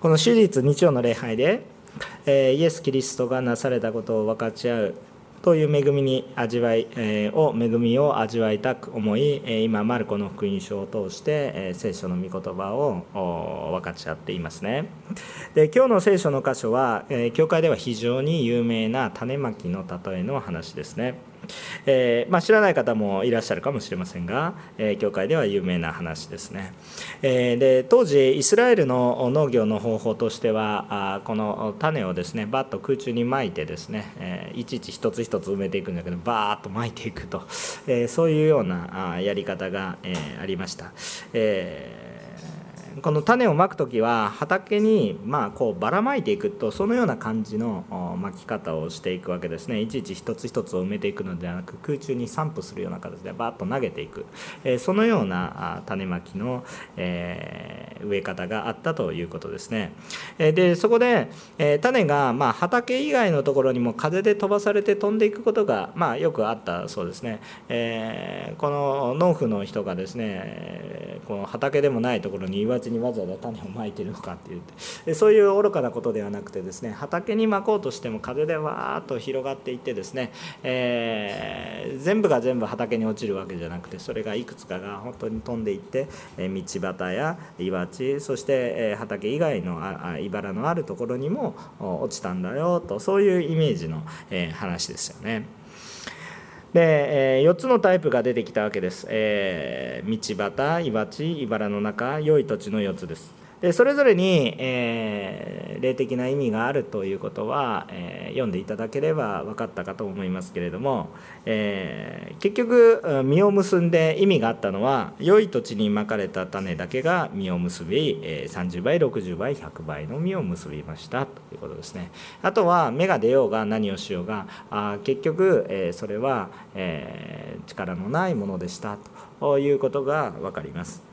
この手術日曜の礼拝で、え、イエス・キリストがなされたことを分かち合うという恵みに味わい、え、を恵みを味わいたく思い、え、今マルコの福音書を通して、え、聖書の御言葉を分かち合っていますね。で今日の聖書の箇所は、え、教会では非常に有名な種まきの例えの話ですね。えー、まあ、知らない方もいらっしゃるかもしれませんが、えー、教会では有名な話ですね、えー、で当時イスラエルの農業の方法としてはあこの種をですねバッと空中にまいてですね、えいちいち一つ一つ埋めていくんだけどバーッとまいていくと、えそういうようなあやり方が、えありました、えーこの種をまく時は畑にまあこうばらまいていくとそのような感じのまき方をしていくわけですね。いちいち一つ一つを埋めていくのではなく空中に散布するような形でバーッと投げていく、えそのような種まきの、え植え方があったということですね。でそこで、え種がま畑以外のところにも風で飛ばされて飛んでいくことがまあよくあったそうですね、えこの農夫の人がですねこの畑でもないところに岩地にわざわざ種をまいてるのかって言ってそういう愚かなことではなくてですね畑にまこうとしても風でわーっと広がっていってですね、えー、全部が全部畑に落ちるわけじゃなくてそれがいくつかが本当に飛んでいって、え道端や岩地そして、え畑以外のあ茨のあるところにも落ちたんだよとそういうイメージの、え話ですよね。で、えー、4つのタイプが出てきたわけです、えー、道端岩地茨の中良い土地の4つです。でそれぞれに、えー、霊的な意味があるということは、えー、読んでいただければ分かったかと思いますけれども、えー、結局実を結んで意味があったのは良い土地にまかれた種だけが実を結び、えー、30倍60倍100倍の実を結びましたということですね。あとは芽が出ようが何をしようがあ結局、えー、それは、えー、力のないものでしたということが分かります。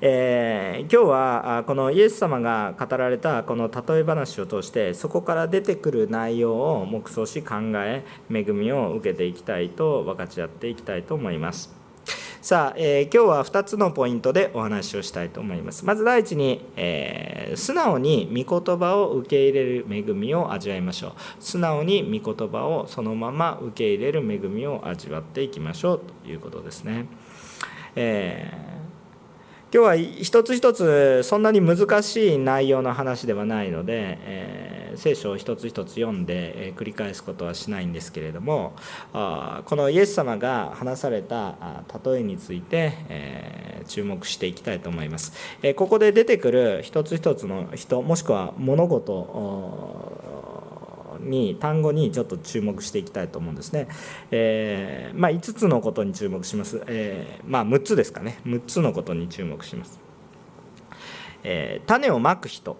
えー、今日はこのイエス様が語られたこの例え話を通してそこから出てくる内容を黙想し考え恵みを受けていきたいと分かち合っていきたいと思います。さあ、えー、今日は2つのポイントでお話をしたいと思います。まず第一に、えー、素直に御言葉を受け入れる恵みを味わいましょう。素直に御言葉をそのまま受け入れる恵みを味わっていきましょうということですね。えー今日は一つ一つそんなに難しい内容の話ではないので、えー、聖書を一つ一つ読んで、えー、繰り返すことはしないんですけれどもあこのイエス様が話された例えについて、えー、注目していきたいと思います、えここで出てくる一つ一つの人もしくは物事に単語にちょっと注目していきたいと思うんですね。えー、まあ、5つのことに注目します。えー、まあ、6つですかね。6つのことに注目します。えー、種をまく人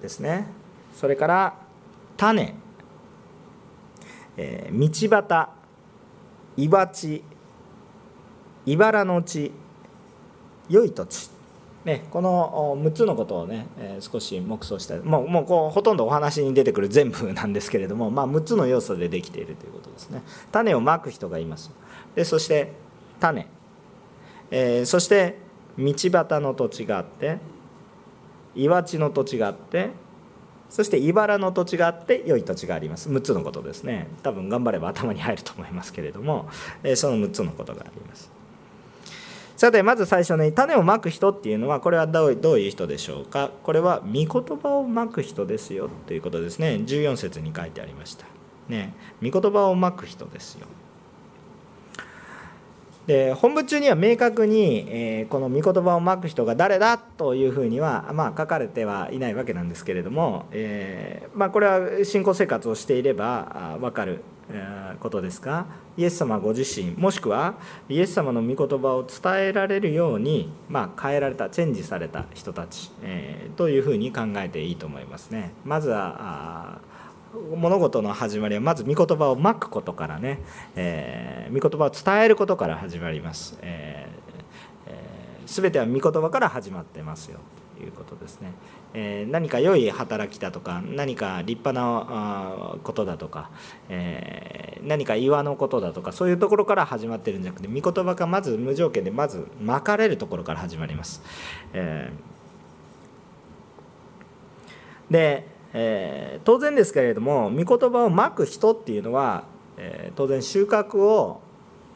ですね。それから種、え道端。岩地茨の地。良い土地。ね、この6つのことをね、えー、少し黙想したもうもうこうほとんどお話に出てくる全部なんですけれども、まあ、6つの要素でできているということですね。種をまく人がいます。でそして種、えー、そして道端の土地があって岩地の土地があってそして茨の土地があって良い土地があります。6つのことですね。多分頑張れば頭に入ると思いますけれども、えー、その6つのことがあります。さてまず最初に種をまく人っていうのはこれはどうどういう人でしょうか？これは御言葉をまく人ですよということですね。14節に書いてありました。ね。御言葉をまく人ですよ。で本文中には明確に、えー、この御言葉をまく人が誰だというふうには、まあ、書かれてはいないわけなんですけれども、えーまあ、これは信仰生活をしていれば分かることですがイエス様ご自身もしくはイエス様の御言葉を伝えられるように、まあ、変えられたチェンジされた人たち、えー、というふうに考えていいと思いますね。まずは物事の始まりはまず御言葉をまくことからね、えー、御言葉を伝えることから始まります。えーえー、全ては御言葉から始まってますよということですね。え何か良い働きだとか何か立派なことだとか、え何か岩のことだとかそういうところから始まってるんじゃなくて御言葉がまず無条件でまずまかれるところから始まります。えで、えー、当然ですけれども御言葉をまく人っていうのは、えー、当然収穫を、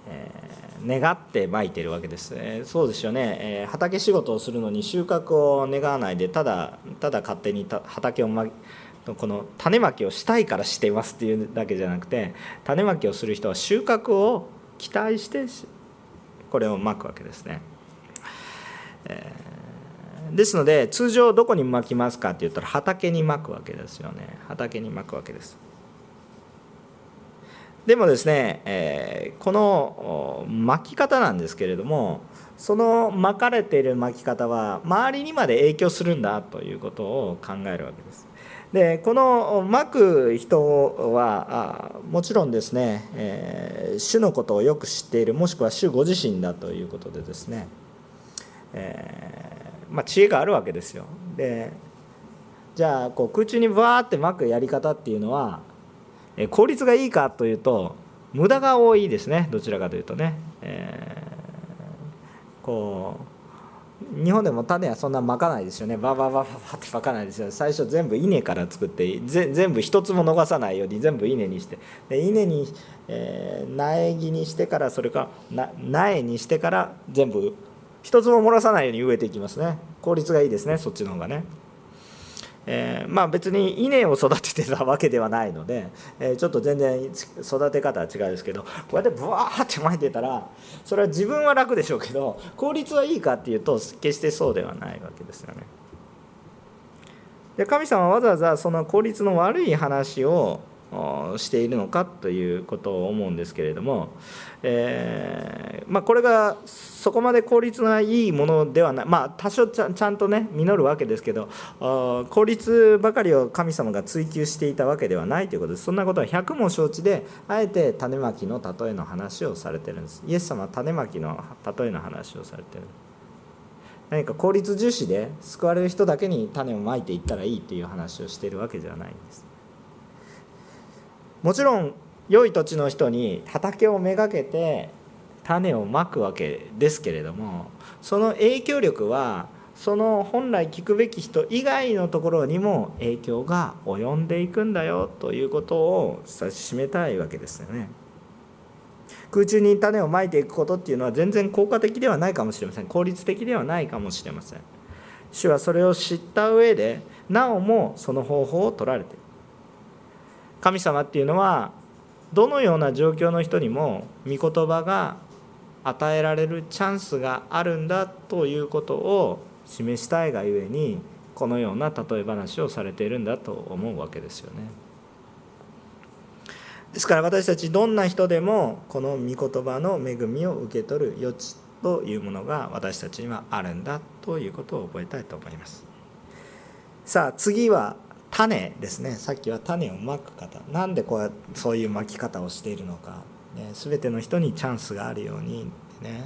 えー、願ってまいてるわけです、えそうですよね、え畑仕事をするのに収穫を願わないでただただ勝手に畑をまこの種まきをしたいからしていますっていうだけじゃなくて種まきをする人は収穫を期待してこれをまくわけですね。えー、ですので通常どこにまきますかって言ったら畑にまくわけですよね畑にまくわけです。でもですね、えー、この巻き方なんですけれどもその巻かれている巻き方は周りにまで影響するんだということを考えるわけです。でこの巻く人はあもちろんですね、えー、主のことをよく知っているもしくは主ご自身だということでですね、えー、まあ、知恵があるわけですよ。でじゃあこう空中にバーって巻くやり方っていうのは効率がいいかというと無駄が多いですねどちらかというとね。えー、こう日本でも種はそんなまかないですよねバババババってまかないですよ最初全部稲から作って全部一つも逃さないように全部稲にしてで稲に、えー、苗木にしてからそれから苗にしてから全部一つも漏らさないように植えていきますね効率がいいですねそっちの方がね。えー、まあ別に稲を育ててたわけではないので、えー、ちょっと全然育て方は違うですけどこうやってブワーって巻いてたらそれは自分は楽でしょうけど効率はいいかっていうと決してそうではないわけですよね。で神様はわざわざその効率の悪い話をしているのかということを思うんですけれども、えー、まあ、これがそこまで効率がいいものではない。まあ多少ちゃんとね実るわけですけど効率ばかりを神様が追求していたわけではないということですそんなことは100も承知であえて種まきの例えの話をされてるんです。イエス様は種まきの例えの話をされてる。何か効率重視で救われる人だけに種をまいていったらいいっていう話をしているわけではないんです。もちろん良い土地の人に畑をめがけて種をまくわけですけれどもその影響力はその本来聞くべき人以外のところにも影響が及んでいくんだよということを指し示たいわけですよね。空中に種をまいていくことっていうのは全然効果的ではないかもしれません。効率的ではないかもしれません。主はそれを知った上でなおもその方法を取られている神様っていうのはどのような状況の人にも御言葉が与えられるチャンスがあるんだということを示したいがゆえにこのような例え話をされているんだと思うわけですよね。ですから私たちどんな人でもこの御言葉の恵みを受け取る余地というものが私たちにはあるんだということを覚えたいと思います。さあ次は種ですね。さっきは種をまく方。なんでこうやそういうまき方をしているのか、ね、全ての人にチャンスがあるようにね、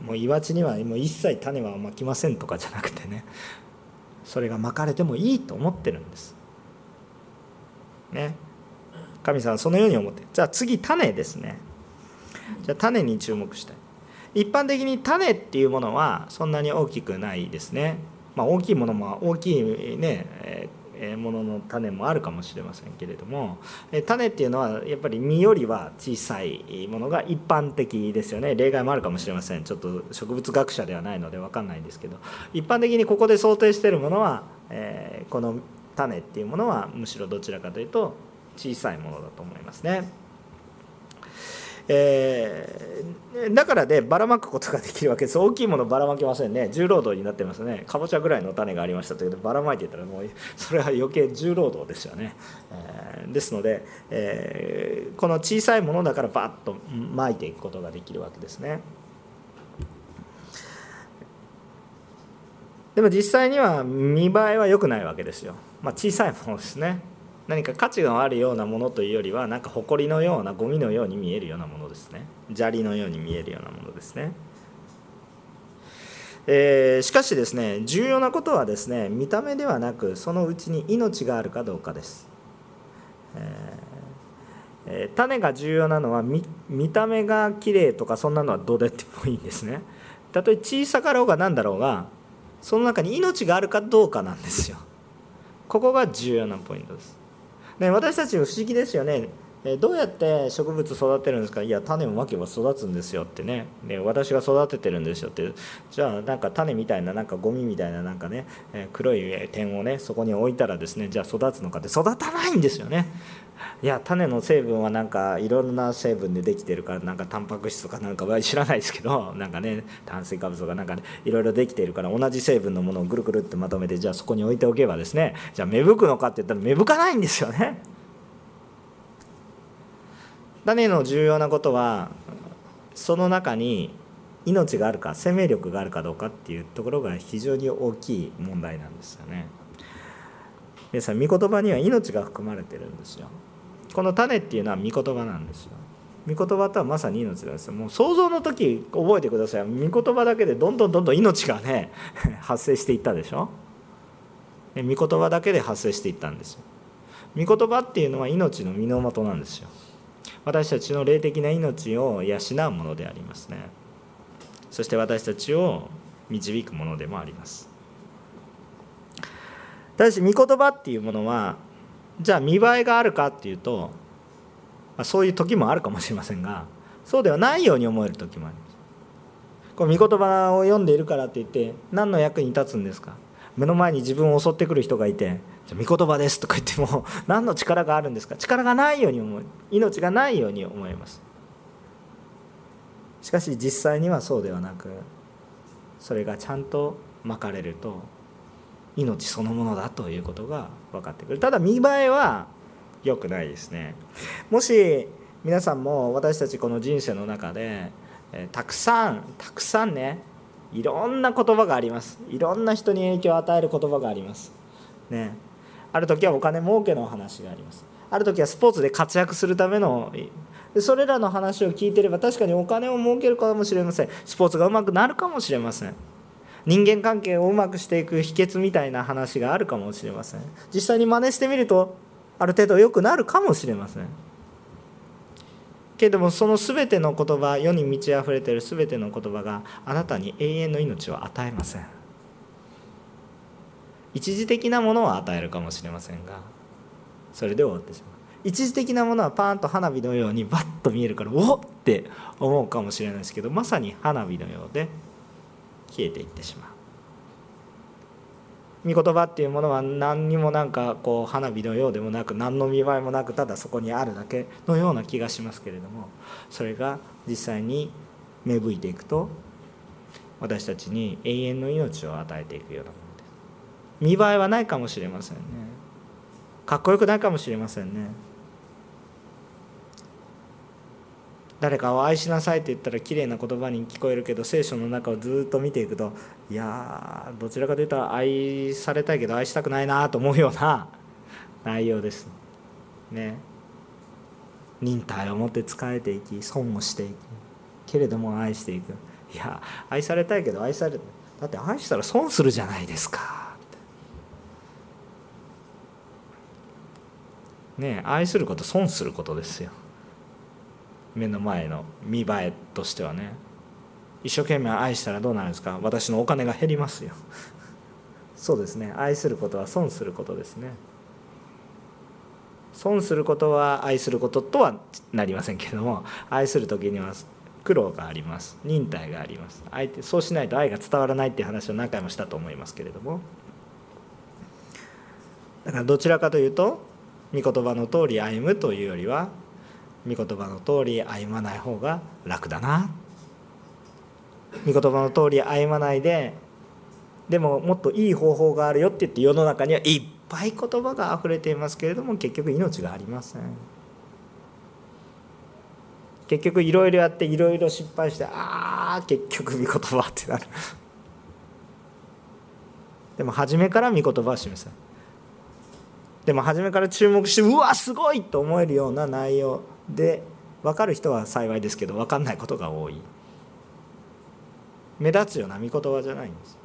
うん、もう岩地にはもう一切種はまきませんとかじゃなくてね。それがまかれてもいいと思ってるんです。ね。神様はそのように思ってじゃあ次種ですね。じゃあ種に注目したい。一般的に種っていうものはそんなに大きくないですね。まあ、大きいものも大きいね、えー、ものの種もあるかもしれませんけれども種っていうのはやっぱり実よりは小さいものが一般的ですよね。例外もあるかもしれません。ちょっと植物学者ではないので分かんないんですけど。一般的にここで想定してるものは、えー、この種っていうものはむしろどちらかというと小さいものだと思いますね。えー、だからねばらまくことができるわけ。です大きいものばらまけませんね。重労働になってますね。かぼちゃぐらいの種がありましたけどばらまいていたらもうそれは余計重労働ですよね、えー、ですので、えー、この小さいものだからバッとまいていくことができるわけですね。でも実際には見栄えは良くないわけですよ、まあ、小さいものですね。何か価値があるようなものというよりはなんか埃のようなゴミのように見えるようなものですね。砂利のように見えるようなものですね、えー、しかしですね重要なことはですね見た目ではなくそのうちに命があるかどうかです、えー、種が重要なのは見た目が綺麗とかそんなのはどうでってもいいんですね。たとえ小さかろうが何だろうがその中に命があるかどうかなんですよ。ここが重要なポイントです、ね、私たち不思議ですよね。どうやって植物育てるんですか？いや種をまけば育つんですよってね。で私が育ててるんですよって。じゃあなんか種みたいななんかゴミみたいななんかね黒い点をねそこに置いたらですねじゃあ育つのかって。育たないんですよね。いや種の成分はなんかいろんな成分でできてるからなんかタンパク質とかなんかは知らないですけど なんかね炭水化物とかなんか、ね、いろいろできてるから同じ成分のものをぐるぐるってまとめてじゃあそこに置いておけばですねじゃあ芽吹くのかって言ったら芽吹かないんですよね。種の重要なことはその中に命があるか生命力があるかどうかっていうところが非常に大きい問題なんですよね。皆さん御言葉には命が含まれてるんですよ。この種っていうのは御言葉なんですよ。御言葉とはまさに命なんですよ。もう想像の時覚えてください。御言葉だけでどんどんどんどん命がね発生していったでしょ。御言葉だけで発生していったんですよ。御言葉っていうのは命の源なんですよ。私たちの霊的な命を養うものでありますねそして私たちを導くものでもありますただし御言葉っていうものはじゃあ見栄えがあるかっていうと、まあ、そういう時もあるかもしれませんがそうではないように思える時もあります。この御言葉を読んでいるからって言って何の役に立つんですか？目の前に自分を襲ってくる人がいて「じゃ御言葉です」とか言っても 何の力があるんですか？力がないように思う。命がないように思います。しかし実際にはそうではなくそれがちゃんとまかれると命そのものだということが分かってくる。ただ見栄えは良くないですね。もし皆さんも私たちこの人生の中でたくさんたくさんねいろんな言葉があります。いろんな人に影響を与える言葉があります。ね。ある時はお金儲けの話があります。ある時はスポーツで活躍するためのそれらの話を聞いてれば確かにお金を儲けるかもしれません。スポーツがうまくなるかもしれません。人間関係をうまくしていく秘訣みたいな話があるかもしれません。実際に真似してみるとある程度良くなるかもしれません。けれどもその全ての言葉世に満ち溢れている全ての言葉があなたに永遠の命を与えません。一時的なものを与えるかもしれませんがそれで終わってしまう。一時的なものはパーンと花火のようにバッと見えるからおっって思うかもしれないですけどまさに花火のようで消えていってしまう。御言葉っていうものは何にもなんかこう花火のようでもなく何の見栄えもなくただそこにあるだけのような気がしますけれどもそれが実際に芽吹いていくと私たちに永遠の命を与えていくようなものです。見栄えはないかもしれませんね。かっこよくないかもしれませんね。誰かを愛しなさいって言ったら綺麗な言葉に聞こえるけど聖書の中をずっと見ていくといやどちらかというと愛されたいけど愛したくないなと思うような内容です。ね。忍耐を持って仕えていき損をしていくけれども愛していく。いや愛されたいけど愛されだって愛したら損するじゃないですか。ね愛すること損することですよ。目の前の見栄えとしてはね。一生懸命愛したらどうなるんですか？私のお金が減りますよ。そうですね。愛することは損することですね。損することは愛することとはなりませんけれども愛する時には苦労があります。忍耐があります。相手そうしないと愛が伝わらないっていう話を何回もしたと思いますけれども。だからどちらかというと御言葉の通り歩むというよりは御言葉の通り歩まない方が楽だな。御言葉の通り歩まないででももっといい方法があるよって言って世の中にはいっぱい言葉があふれていますけれども結局命がありません。結局いろいろやっていろいろ失敗してああ結局御言葉ってなる。でも初めから御言葉は示せでも初めから注目してうわすごいと思えるような内容。で分かる人は幸いですけど分かんないことが多い。目立つような御言葉じゃないんです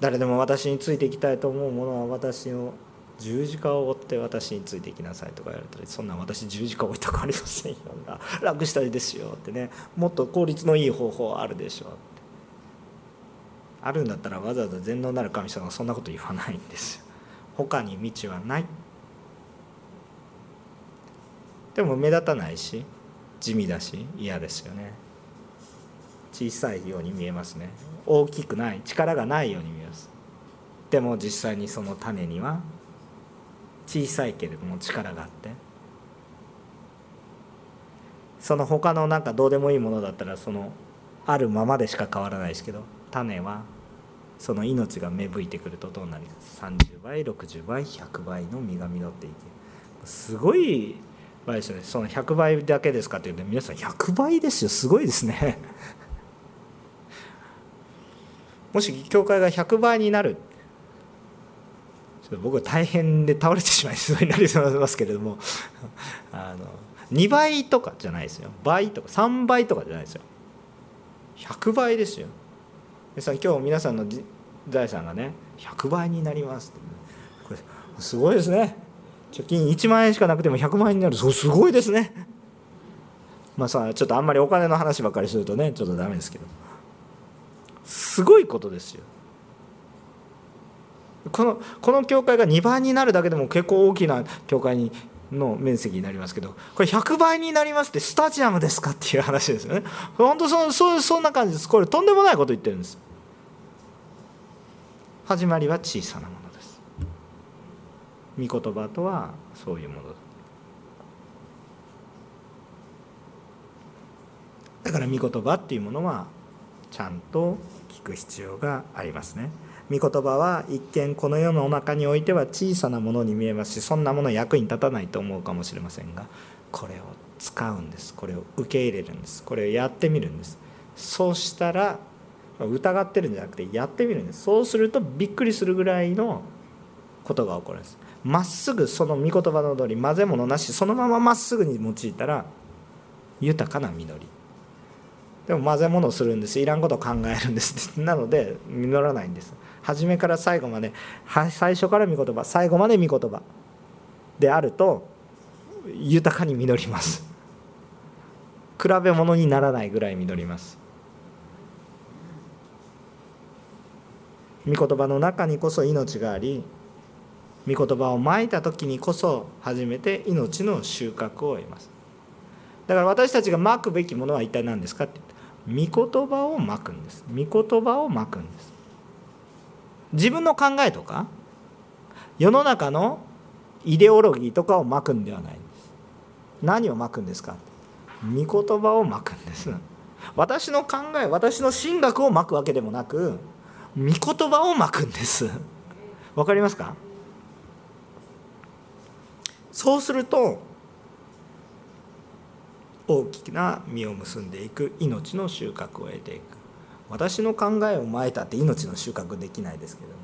誰でも私についていきたいと思うものは私を十字架を追って私についていきなさいとか言われたらそんな私十字架を置いたくありませんよ。楽したいですよってね。もっと効率のいい方法あるでしょうあるんだったらわざわざ全能なる神様はそんなこと言わないんですよ。他に道はない。でも目立たないし地味だし嫌ですよね。小さいように見えますね。大きくない力がないように見えます。でも実際にその種には小さいけれども力があって。その他のなんかどうでもいいものだったらそのあるままでしか変わらないですけど種はその命が芽吹いてくるとどうなります30倍60倍100倍の実が実っていけすごい倍ですよね。その100倍だけですかっていうと皆さん100倍ですよ。すごいですね。もし教会が100倍になる。僕は大変で倒れてしまいそうになりますけれども。あの2倍とかじゃないですよ。倍とか3倍とかじゃないですよ。100倍ですよ。皆さん今日皆さんの財産がね100倍になりますって。これすごいですね。貯金1万円しかなくても100万円になる。そうすごいですね。まあさちょっとあんまりお金の話ばっかりするとねちょっとダメですけど。すごいことですよ。このこの教会が2倍になるだけでも結構大きな教会にの面積になりますけどこれ100倍になりますってスタジアムですかっていう話ですよね。本当そそそんな感じです。これとんでもないこと言ってるんです。始まりは小さなもの。御言葉とはそういうもの。だから御言葉っていうものはちゃんと聞く必要がありますね。御言葉は一見この世の中においては小さなものに見えますしそんなもの役に立たないと思うかもしれませんがこれを使うんです。これを受け入れるんです。これをやってみるんです。そうしたら疑ってるんじゃなくてやってみるんです。そうするとびっくりするぐらいのことが起こるんです。まっすぐその御言葉の通り混ぜ物なしそのまままっすぐに用いたら豊かな実り。でも混ぜ物をするんです。いらんことを考えるんです。なので実らないんです。初めから最後まで最初から御言葉最後まで御言葉であると豊かに実ります。比べ物にならないぐらい実ります。御言葉の中にこそ命があり御言葉をまいた時にこそ初めて命の収穫を得ます。だから私たちがまくべきものは一体何ですかって言った御言葉をまくんです。御言葉をまくんです。自分の考えとか世の中のイデオロギーとかをまくんではないんです。何をまくんですか御言葉をまくんです。私の考え私の神学をまくわけでもなく御言葉をまくんです。わかりますか？そうすると大きな実を結んでいく命の収穫を得ていく。私の考えをまいたって命の収穫できないですけども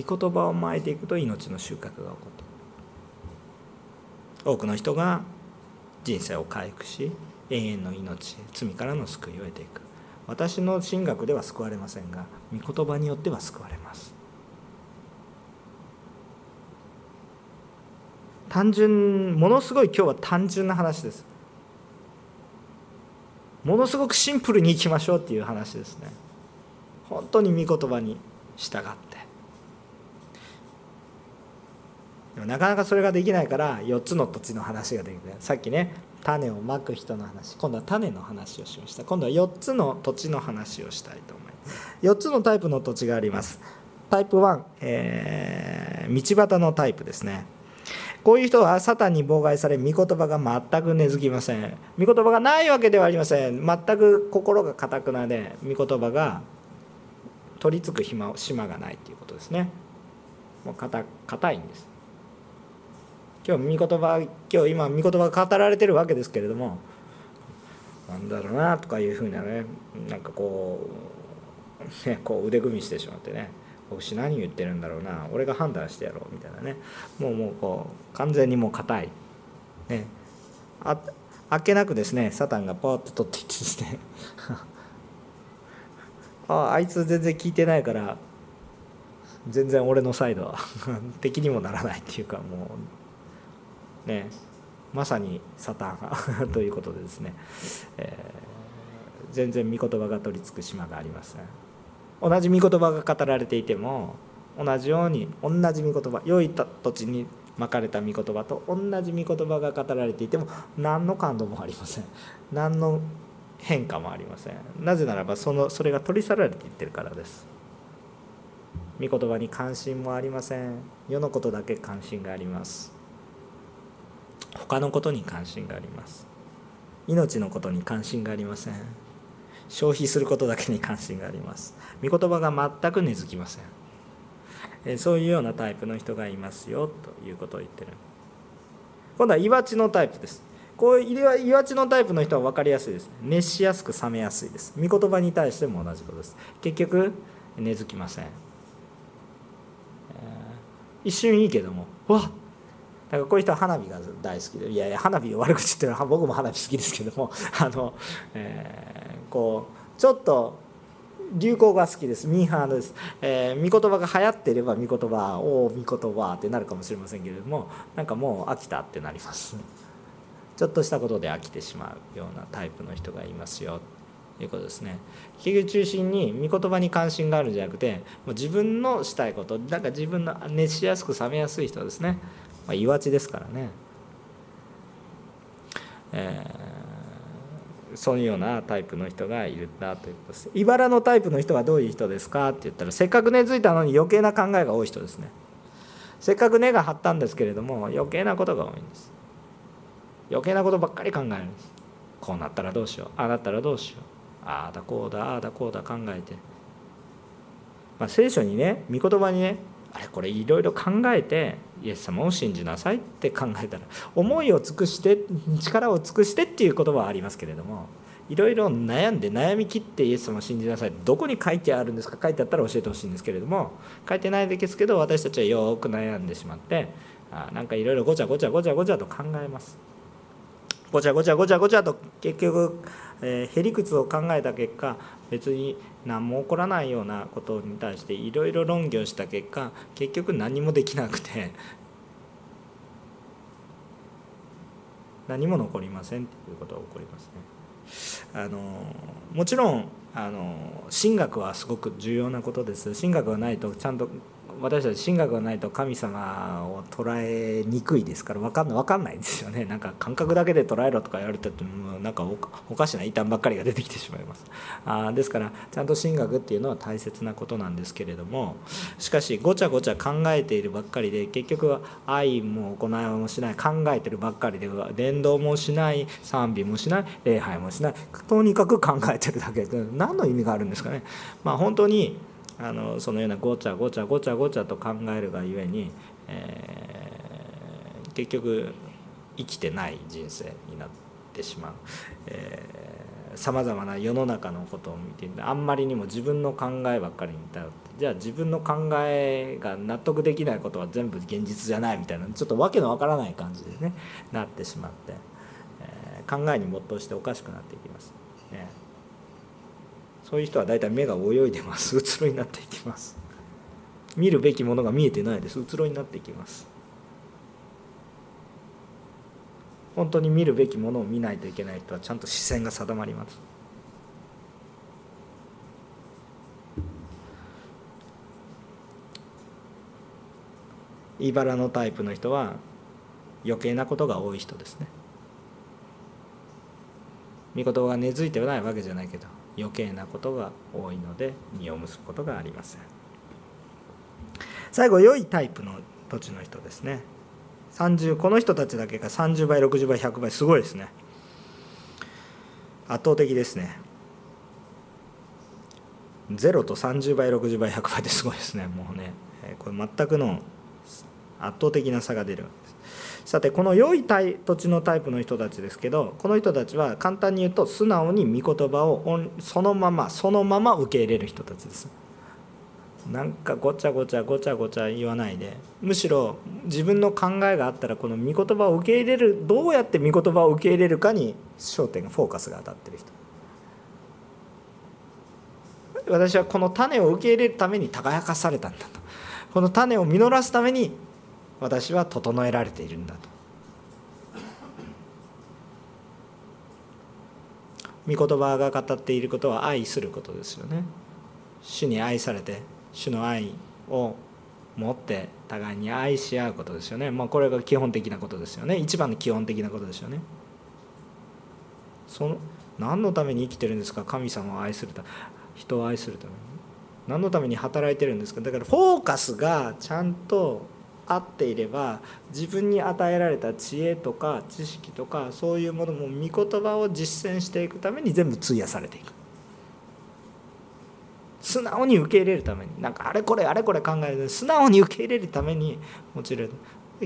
御言葉をまいていくと命の収穫が起こる多くの人が人生を回復し永遠の命罪からの救いを得ていく。私の神学では救われませんが御言葉によっては救われます。単純ものすごい今日は単純な話です。ものすごくシンプルにいきましょうっていう話ですね。本当に御言葉に従って。でもなかなかそれができないから4つの土地の話ができるさっきね種をまく人の話。今度は種の話をしました。今度は4つの土地の話をしたいと思います。4つのタイプの土地があります。タイプ1、えー、道端のタイプですね。こういう人はサタンに妨害され御言葉が全く根付きません。御言葉がないわけではありません。全く心がかたくなで御言葉が取り付く暇を島がないっていうことですね。もう硬いんです。今日御言葉今日今御言葉が語られてるわけですけれどもなんだろうなとかいうふうなねなんかこう,、ね、こう腕組みしてしまってね。私何言ってるんだろうな俺が判断してやろうみたいなね。もうもうこう完全にもう硬い。ね。あっけなくですねサタンがポーッと取っていって。ですねああいつ全然聞いてないから全然俺のサイドは。敵にもならないっていうかもうね。まさにサタン ということでですね、えー、全然御言葉が取り付く島がありません同じ御言葉が語られていても同じように同じ御言葉良い土地にまかれた御言葉と同じ御言葉が語られていても何の感動もありません。何の変化もありません。なぜならばそのそれが取り去られていってるからです。御言葉に関心もありません。世のことだけ関心があります。他のことに関心があります。命のことに関心がありません。消費することだけに関心があります。御言葉が全く根付きません。そういうようなタイプの人がいますよということを言ってる。今度は岩地のタイプです。こういう岩地のタイプの人は分かりやすいです。熱しやすく冷めやすいです。御言葉に対しても同じことです。結局根付きません。一瞬いいけどもわっだかこういう人は花火が大好きでいやいや花火を悪口言っていうのは僕も花火好きですけども あの、えー、こうちょっと流行が好きです。ミーハーです、えー、御言葉が流行っていれば御言葉おお御言葉ってなるかもしれませんけれどもなんかもう飽きたってなります。ちょっとしたことで飽きてしまうようなタイプの人がいますよ。ということですね。結局中心に御言葉に関心があるんじゃなくてもう自分のしたいことなんか自分の熱しやすく冷めやすい人ですね、まあ、岩地ですからね、えー、そういうようなタイプの人がいるんだということです。茨のタイプの人はどういう人ですかって言ったらせっかく根付いたのに余計な考えが多い人ですね。せっかく根が張ったんですけれども余計なことが多いんです。余計なことばっかり考えるんです。こうなったらどうしよう。ああなったらどうしよう。ああだこうだああだこうだ考えて、まあ、聖書にね御言葉にねあれこれいろいろ考えてイエス様を信じなさいって考えたら思いを尽くして力を尽くしてっていう言葉はありますけれどもいろいろ悩んで悩み切ってイエス様を信じなさいどこに書いてあるんですか書いてあったら教えてほしいんですけれども書いてないですけど私たちはよく悩んでしまってあなんかいろいろごちゃごちゃごちゃごちゃと考えます。ごちゃごちゃごちゃごちゃと結局えー、へりくつを考えた結果別に何も起こらないようなことに対していろいろ論議をした結果結局何もできなくて何も残りませんということが起こりますね。あのもちろんあの神学はすごく重要なことです神学がないとちゃんと私たち神学がないと神様を捉えにくいですから分かんない分かんないんですよね。なんか感覚だけで捉えろとか言われててもなんかおかしな異端ばっかりが出てきてしまいます。あですからちゃんと神学っていうのは大切なことなんですけれどもしかしごちゃごちゃ考えているばっかりで結局は愛も行いもしない考えてるばっかりで伝道もしない賛美もしない礼拝もしないとにかく考えてるだけで何の意味があるんですかね。まあ本当にあのそのようなごちゃごちゃごちゃごちゃと考えるがゆえに、えー、結局生きてない人生になってしまう。さまざまな世の中のことを見てあんまりにも自分の考えばっかりに頼ってじゃあ自分の考えが納得できないことは全部現実じゃないみたいなちょっと訳のわからない感じでねなってしまって、えー、考えに没頭しておかしくなっていきます。そういう人は大体目が泳いでます。うつろになっていきます。見るべきものが見えてないです。うつろになっていきます。本当に見るべきものを見ないといけない人はちゃんと視線が定まります。茨のタイプの人は余計なことが多い人ですね。御言葉が根付いてないわけじゃないけど。余計なことが多いので実を結ぶことがありません。最後良いタイプの土地の人ですね。30この人たちだけが30倍60倍100倍すごいですね。圧倒的ですね。0と30倍60倍100倍ってすごいですね。もうねこれ全くの圧倒的な差が出る。さてこの良い土地のタイプの人たちですけどこの人たちは簡単に言うと素直に御言葉をそのままそのまま受け入れる人たちです。なんかごちゃごちゃごちゃごちゃ言わないでむしろ自分の考えがあったらこの御言葉を受け入れるどうやって御言葉を受け入れるかに焦点がフォーカスが当たってる人。私はこの種を受け入れるために輝かされたんだと。この種を実らすために私は整えられているんだと。御言葉が語っていることは愛することですよね。主に愛されて主の愛を持って互いに愛し合うことですよね、まあ、これが基本的なことですよね。一番の基本的なことですよね。その何のために生きてるんですか？神様を愛するため。人を愛するために。何のために働いてるんですか？だからフォーカスがちゃんと合っていれば自分に与えられた知恵とか知識とかそういうものも御言葉を実践していくために全部費やされていく。素直に受け入れるために。なんかあれこれあれこれ考える。素直に受け入れるためにもちろん。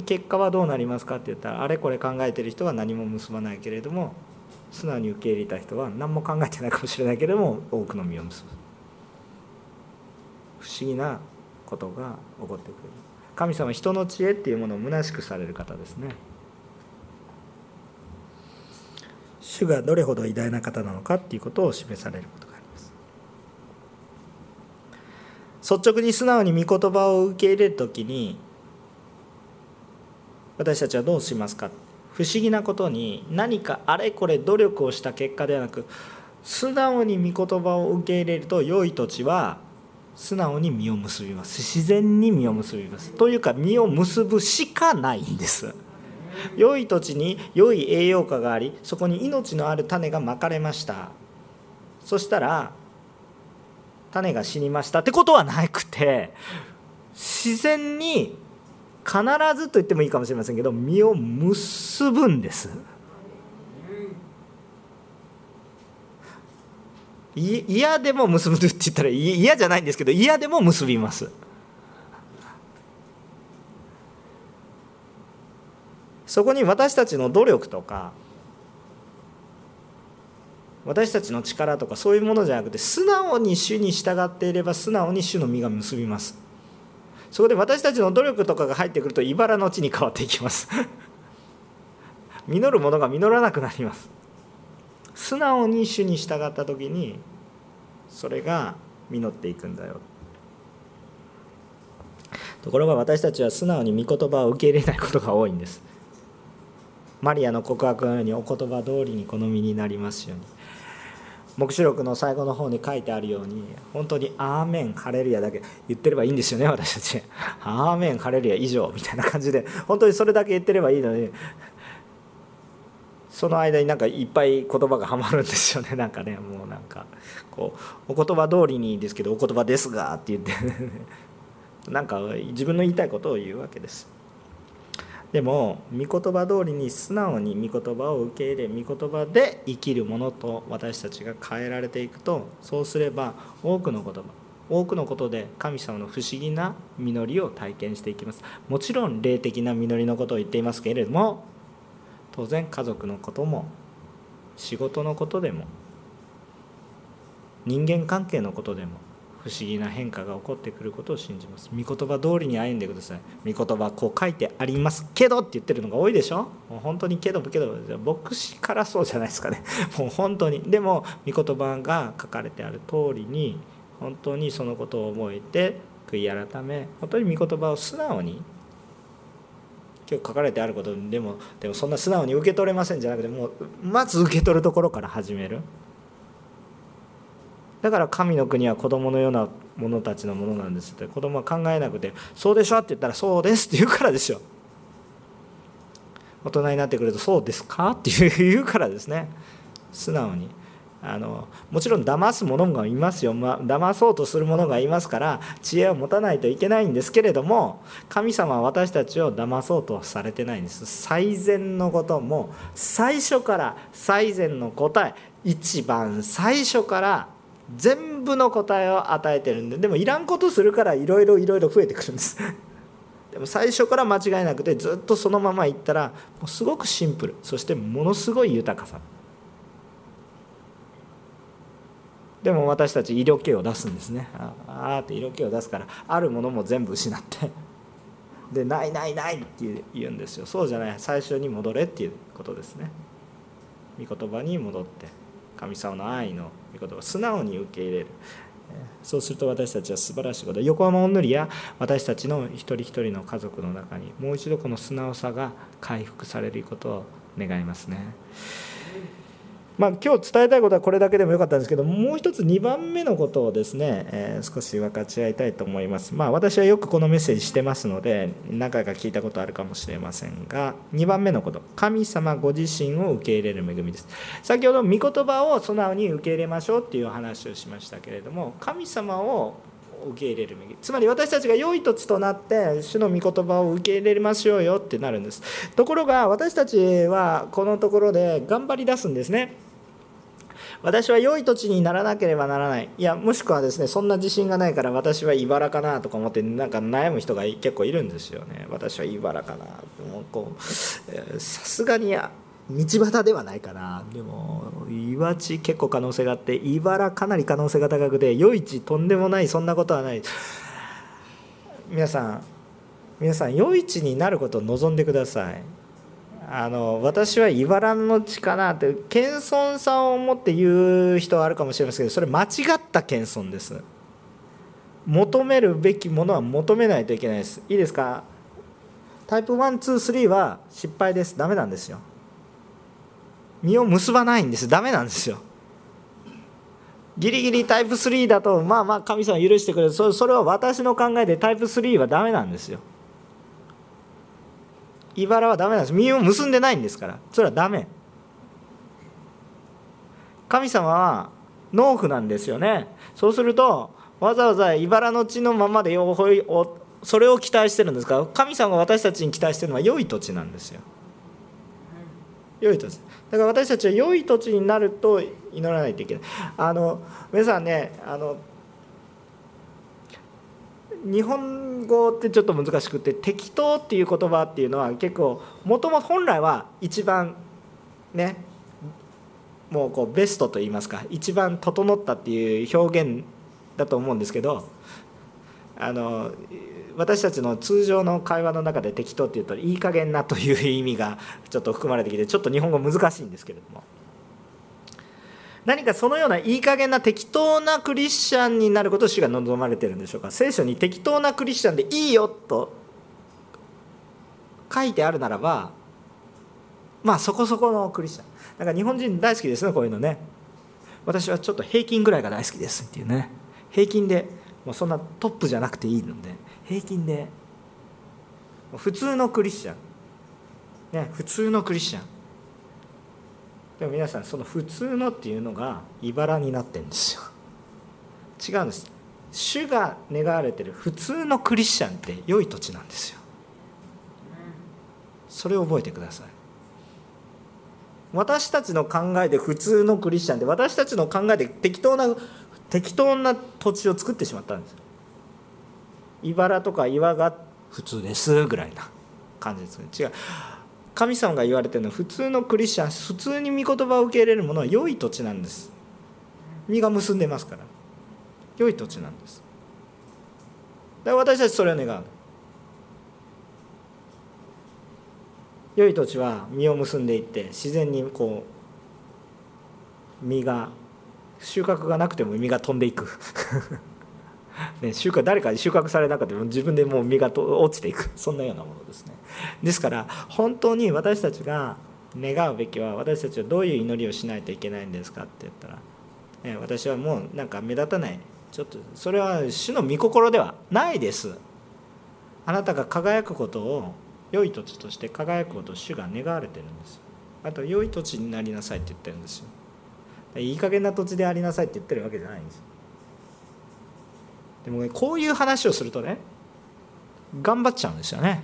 結果はどうなりますかって言ったらあれこれ考えてる人は何も結ばないけれども素直に受け入れた人は何も考えてないかもしれないけれども多くの実を結ぶ。不思議なことが起こってくる。神様人の知恵っていうものを虚しくされる方ですね。主がどれほど偉大な方なのかっていうことを示されることがあります。率直に素直に御言葉を受け入れる時に私たちはどうしますか？不思議なことに何かあれこれ努力をした結果ではなく素直に御言葉を受け入れると良い土地は素直に実を結びます。自然に実を結びます。というか実を結ぶしかないんです。良い土地に良い栄養価がありそこに命のある種がまかれました。そしたら種が死にました。ってことはなくて自然に必ずと言ってもいいかもしれませんけど実を結ぶんです。嫌でも結ぶって言ったら嫌じゃないんですけど嫌でも結びます。そこに私たちの努力とか私たちの力とかそういうものじゃなくて素直に主に従っていれば素直に主の実が結びます。そこで私たちの努力とかが入ってくると茨の地に変わっていきます。実るものが実らなくなります。素直に主に従った時にそれが実っていくんだよ。ところが私たちは素直に御言葉を受け入れないことが多いんです。マリアの告白のようにお言葉通りに好みになりますように。黙示録の最後の方に書いてあるように本当に「アーメンハレルヤ」だけ言ってればいいんですよね私たち「アーメンハレルヤ」以上みたいな感じで本当にそれだけ言ってればいいのに。その間になんかいっぱい言葉がはまるんですよね。なんかねもうなんかこうお言葉通りにですけどお言葉ですがって言って。なんか自分の言いたいことを言うわけです。でも御言葉通りに素直に御言葉を受け入れ御言葉で生きるものと私たちが変えられていくとそうすれば多くの言葉多くのことで神様の不思議な実りを体験していきます。もちろん霊的な実りのことを言っていますけれども当然家族のことも仕事のことでも人間関係のことでも不思議な変化が起こってくることを信じます。御言葉通りに歩んでください。御言葉こう書いてありますけどって言ってるのが多いでしょ？もう本当にけどけど牧師からそうじゃないですかね。もう本当に。でも御言葉が書かれてある通りに本当にそのことを覚えて悔い改め本当に御言葉を素直に今日書かれてあることでもでもそんな素直に受け取れませんじゃなくてもうまず受け取るところから始めるだから神の国は子供のような者たちのものなんですって子供は考えなくて「そうでしょ?」って言ったら「そうです」って言うからですよ大人になってくると「そうですか?」って言うからですね素直にあのもちろん騙す者がいますよ、ま、騙そうとする者がいますから知恵を持たないといけないんですけれども神様は私たちを騙そうとされてないんです。最善のことも最初から最善の答え一番最初から全部の答えを与えてるんででもいらんことするからいろいろいろいろ増えてくるんです。でも最初から間違いなくてずっとそのままいったらもうすごくシンプル。そしてものすごい豊かさ。でも私たち色気を出すんですね。ああって色気を出すからあるものも全部失って。でないないないって言うんですよ。そうじゃない。最初に戻れっていうことですね。御言葉に戻って神様の愛の御言葉を素直に受け入れる。そうすると私たちは素晴らしいこと。横浜おんぬりや私たちの一人一人の家族の中にもう一度この素直さが回復されることを願いますね。まあ、今日伝えたいことはこれだけでもよかったんですけどもう一つ2番目のことをですね、えー、少し分かち合いたいと思います。まあ、私はよくこのメッセージしてますので何回か聞いたことあるかもしれませんが2番目のこと神様ご自身を受け入れる恵みです。先ほど御言葉を素直に受け入れましょうっていう話をしましたけれども神様を受け入れるべきつまり私たちが良い土地となって主の御言葉を受け入れましょうよってなるんですところが私たちはこのところで頑張り出すんですね私は良い土地にならなければならない。いやもしくはですねそんな自信がないから私は茨かなとか思ってなんか悩む人が結構いるんですよね。私は茨かなもう。こうさすがに道端ではないかな。でも岩地結構可能性があって茨かなり可能性が高くて余市とんでもないそんなことはない。皆さん皆さん余市になることを望んでください。あの私は茨の地かなって謙遜さを持って言う人はあるかもしれませんけどそれ間違った謙遜です。求めるべきものは求めないといけないです。いいですか？タイプ123は失敗です。ダメなんですよ。実を結ばないんです。ダメなんですよ。ギリギリタイプ3だとまあまあ神様許してくれる。それは私の考えでタイプ3はダメなんですよ。茨はダメなんです。実を結んでないんですから。それはダメ。神様は農夫なんですよね。そうするとわざわざ茨の地のままでそれを期待してるんですか。ら神様が私たちに期待してるのは良い土地なんですよ。良い土地。だから私たちは良い土地になると祈らないといけない。あの皆さんねあの日本語ってちょっと難しくて適当っていう言葉っていうのは結構もともと本来は一番ねもうこうベストと言いますか一番整ったっていう表現だと思うんですけどあの私たちの通常の会話の中で適当っていうといい加減なという意味がちょっと含まれてきてちょっと日本語難しいんですけれども。何かそのようないい加減な適当なクリスチャンになることを主が望まれてるんでしょうか？聖書に適当なクリスチャンでいいよと書いてあるならばまあそこそこのクリスチャン。だから日本人大好きですねこういうのね。私はちょっと平均ぐらいが大好きですっていうね。平均でもうそんなトップじゃなくていいので。平均で。普通のクリスチャン。ね普通のクリスチャン。でも皆さんその普通のっていうのが茨になってるんですよ。違うんです。主が願われてる普通のクリスチャンって良い土地なんですよ。それを覚えてください。私たちの考えで普通のクリスチャンで私たちの考えで適当な適当な土地を作ってしまったんです茨とか岩が普通ですぐらいな感じですね。違う。神様が言われてるのは普通のクリスチャン普通に御言葉を受け入れるものは良い土地なんです。実が結んでますから。良い土地なんです。だから私たちそれを願う。良い土地は実を結んでいって自然にこう実が収穫がなくても実が飛んでいく。ね、収穫誰かに収穫されなかったら自分でもう実が落ちていく。そんなようなものですね。ですから本当に私たちが願うべきは私たちはどういう祈りをしないといけないんですかって言ったら、ね、私はもうなんか目立たない。ちょっとそれは主の御心ではないです。あなたが輝くことを良い土地として輝くことを主が願われてるんです。あと良い土地になりなさいって言ってるんですよ。いい加減な土地でありなさいって言ってるわけじゃないんです。でもねこういう話をするとね頑張っちゃうんですよね。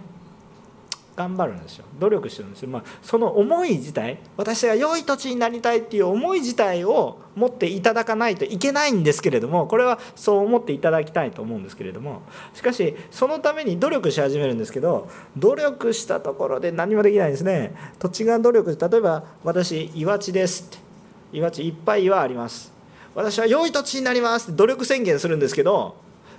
頑張るんですよ。努力してるんですよ、まあ、その思い自体私が良い土地になりたいっていう思い自体を持っていただかないといけないんですけれどもこれはそう思っていただきたいと思うんですけれどもしかしそのために努力し始めるんですけど努力したところで何もできないんですね。土地が努力例えば私岩地ですって。岩地いっぱい岩あります。私は良い土地になりますって努力宣言するんですけど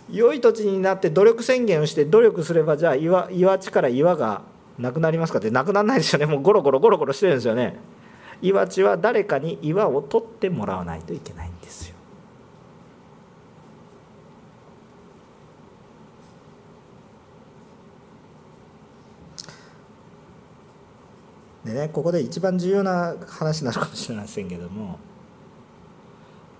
良い土地になって努力宣言をして努力すればじゃあ岩岩地から岩がなくなりますか？ってなくならないですよね。もうゴロゴロゴロゴロしてるんですよね。岩地は誰かに岩を取ってもらわないといけないんですよ。でねここで一番重要な話なのかもしれませんけども、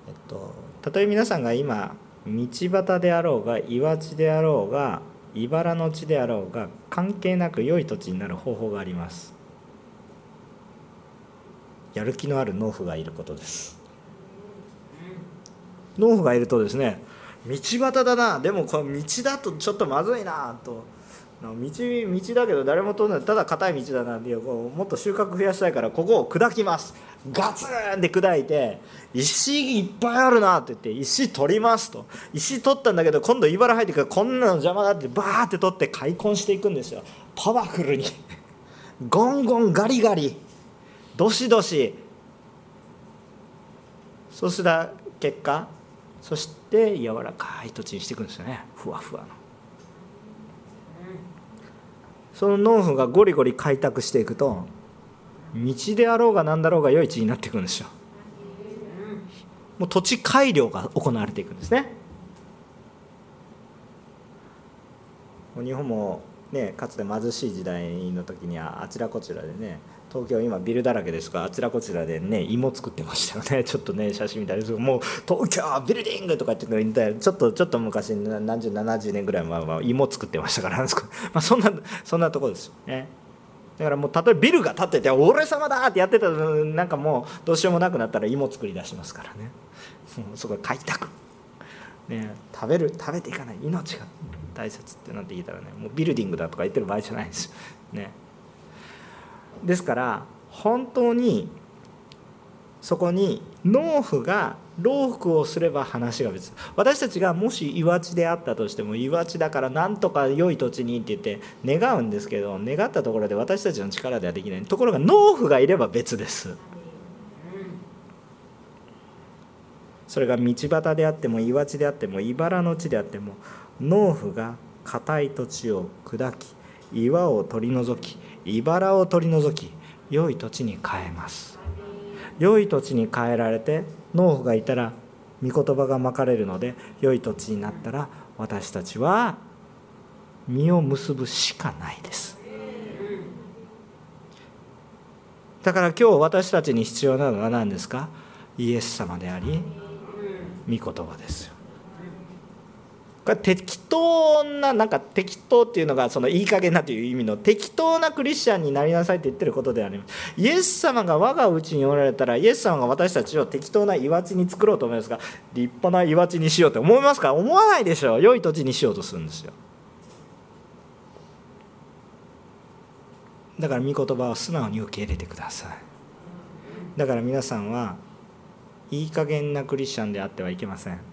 えっと、たとえ皆さんが今道端であろうが岩地であろうが茨の地であろうが関係なく良い土地になる方法があります。やる気のある農夫がいることです。農夫がいるとですね道端だな。でもこの道だとちょっとまずいなと道道だけど誰も通らない。ただ硬い道だなっていうもっと収穫増やしたいからここを砕きます。ガツンって砕いて石いっぱいあるなって言って石取りますと。石取ったんだけど今度茨入ってからこんなの邪魔だってバーって取って開墾していくんですよ。パワフルに。ゴンゴンガリガリ。どしどし。そうした結果そして柔らかい土地にしていくんですよね。ふわふわの。その農夫がゴリゴリ開拓していくと道であろうが何だろうが良い地になっていくんですよ。もう土地改良が行われていくんですね。日本もねかつて貧しい時代の時にはあちらこちらでね東京今ビルだらけですがあちらこちらでね芋作ってましたよね。ちょっとね写真見たりする。もう東京ビルディングとか言ってたちょっとちょっと昔何十70年ぐらい前は芋作ってましたから。まあそんなそんなとこですよね。だからもう例えばビルが建ってて「俺様だ!」ってやってたなんかもうどうしようもなくなったら芋作り出しますからね。そこ開拓。ね食べる食べていかない。命が大切ってなって聞いたらねもうビルディングだとか言ってる場合じゃないです。よね。ですから本当にそこに農夫が老服をすれば話が別。私たちがもし岩地であったとしても岩地だからなんとか良い土地にって言って願うんですけど願ったところで私たちの力ではできない。ところが農夫がいれば別です。それが道端であっても岩地であっても茨の地であっても農夫が硬い土地を砕き岩を取り除き茨を取り除き良い土地に変えます。良い土地に変えられて農夫がいたら御言葉がまかれるので良い土地になったら私たちは実を結ぶしかないです。だから今日私たちに必要なのは何ですか？イエス様であり御言葉ですこれ適当ななんか適当っていうのがそのいい加減なという意味の適当なクリスチャンになりなさいって言ってることであります。イエス様が我がうちにおられたらイエス様が私たちを適当な岩地に作ろうと思いますが立派な岩地にしようって思いますか？思わないでしょう。良い土地にしようとするんですよ。だから御言葉を素直に受け入れてください。だから皆さんはいい加減なクリスチャンであってはいけません。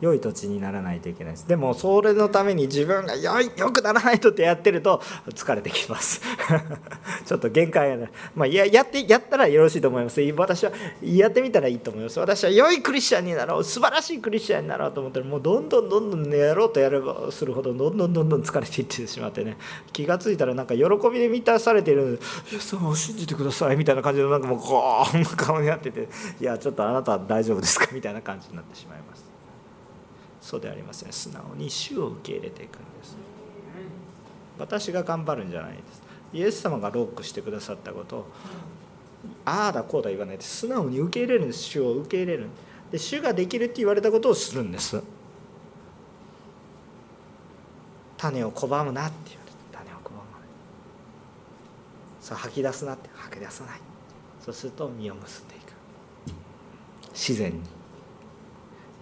良い土地にならないといけないです。でもそれのために自分がよよくならないとってやってると疲れてきます。ちょっと限界がまあ、ややってやったらよろしいと思います。私はやってみたらいいと思います。私は良いクリスチャンになろう。素晴らしいクリスチャンになろうと思ったらもうどんどんどんどん、やろうとやればするほどどんどんどんどん疲れていってしまってね。気が付いたらなんか喜びで満たされている「イエス様を信じてください」みたいな感じのなんかもうこう顔になってて「いやちょっとあなたは大丈夫ですか?」みたいな感じになってしまいます。そうではありません。素直に主を受け入れていくんです。私が頑張るんじゃないです。イエス様がロックしてくださったことをああだこうだ言わないで素直に受け入れるんです。主を受け入れる。で主ができるって言われたことをするんです。種を拒むなって言われて種を拒まない。さあ吐き出すなって吐き出さない。そうすると実を結んでいく。自然に。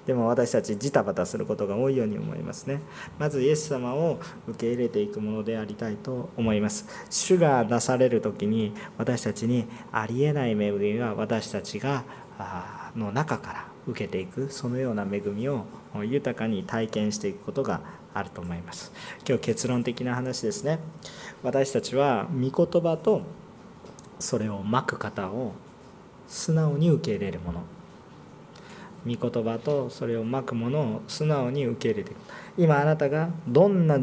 でも私たちジタバタすることが多いように思いますね。まずイエス様を受け入れていくものでありたいと思います。主が出される時に私たちにありえない恵みが私たちがの中から受けていくそのような恵みを豊かに体験していくことがあると思います。今日結論的な話ですね。私たちは御言葉とそれをまく方を素直に受け入れるもの。御言葉とそれをまくものを素直に受け入れていく。今あなたがどんな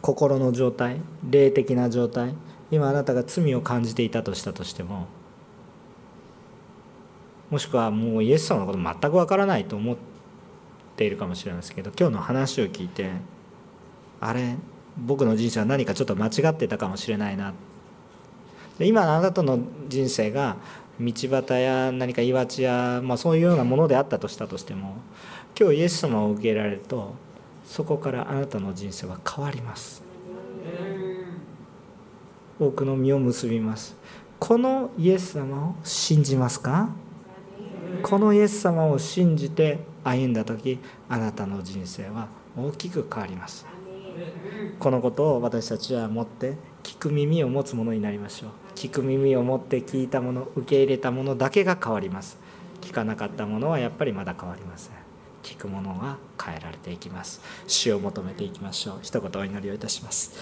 心の状態霊的な状態今あなたが罪を感じていたとしたとしてももしくはもうイエス様のこと全くわからないと思っているかもしれませんけど今日の話を聞いてあれ僕の人生は何かちょっと間違ってたかもしれないな。で今あなたの人生が道端や何か岩地や、まあ、そういうようなものであったとしたとしても今日イエス様を受けられるとそこからあなたの人生は変わります。多くの実を結びます。このイエス様を信じますか？このイエス様を信じて歩んだ時あなたの人生は大きく変わります。このことを私たちは持って聞く耳を持つものになりましょう。聞く耳を持って聞いたもの受け入れたものだけが変わります。聞かなかったものはやっぱりまだ変わりません。聞くものが変えられていきます。主を求めていきましょう。一言お祈りをいたします。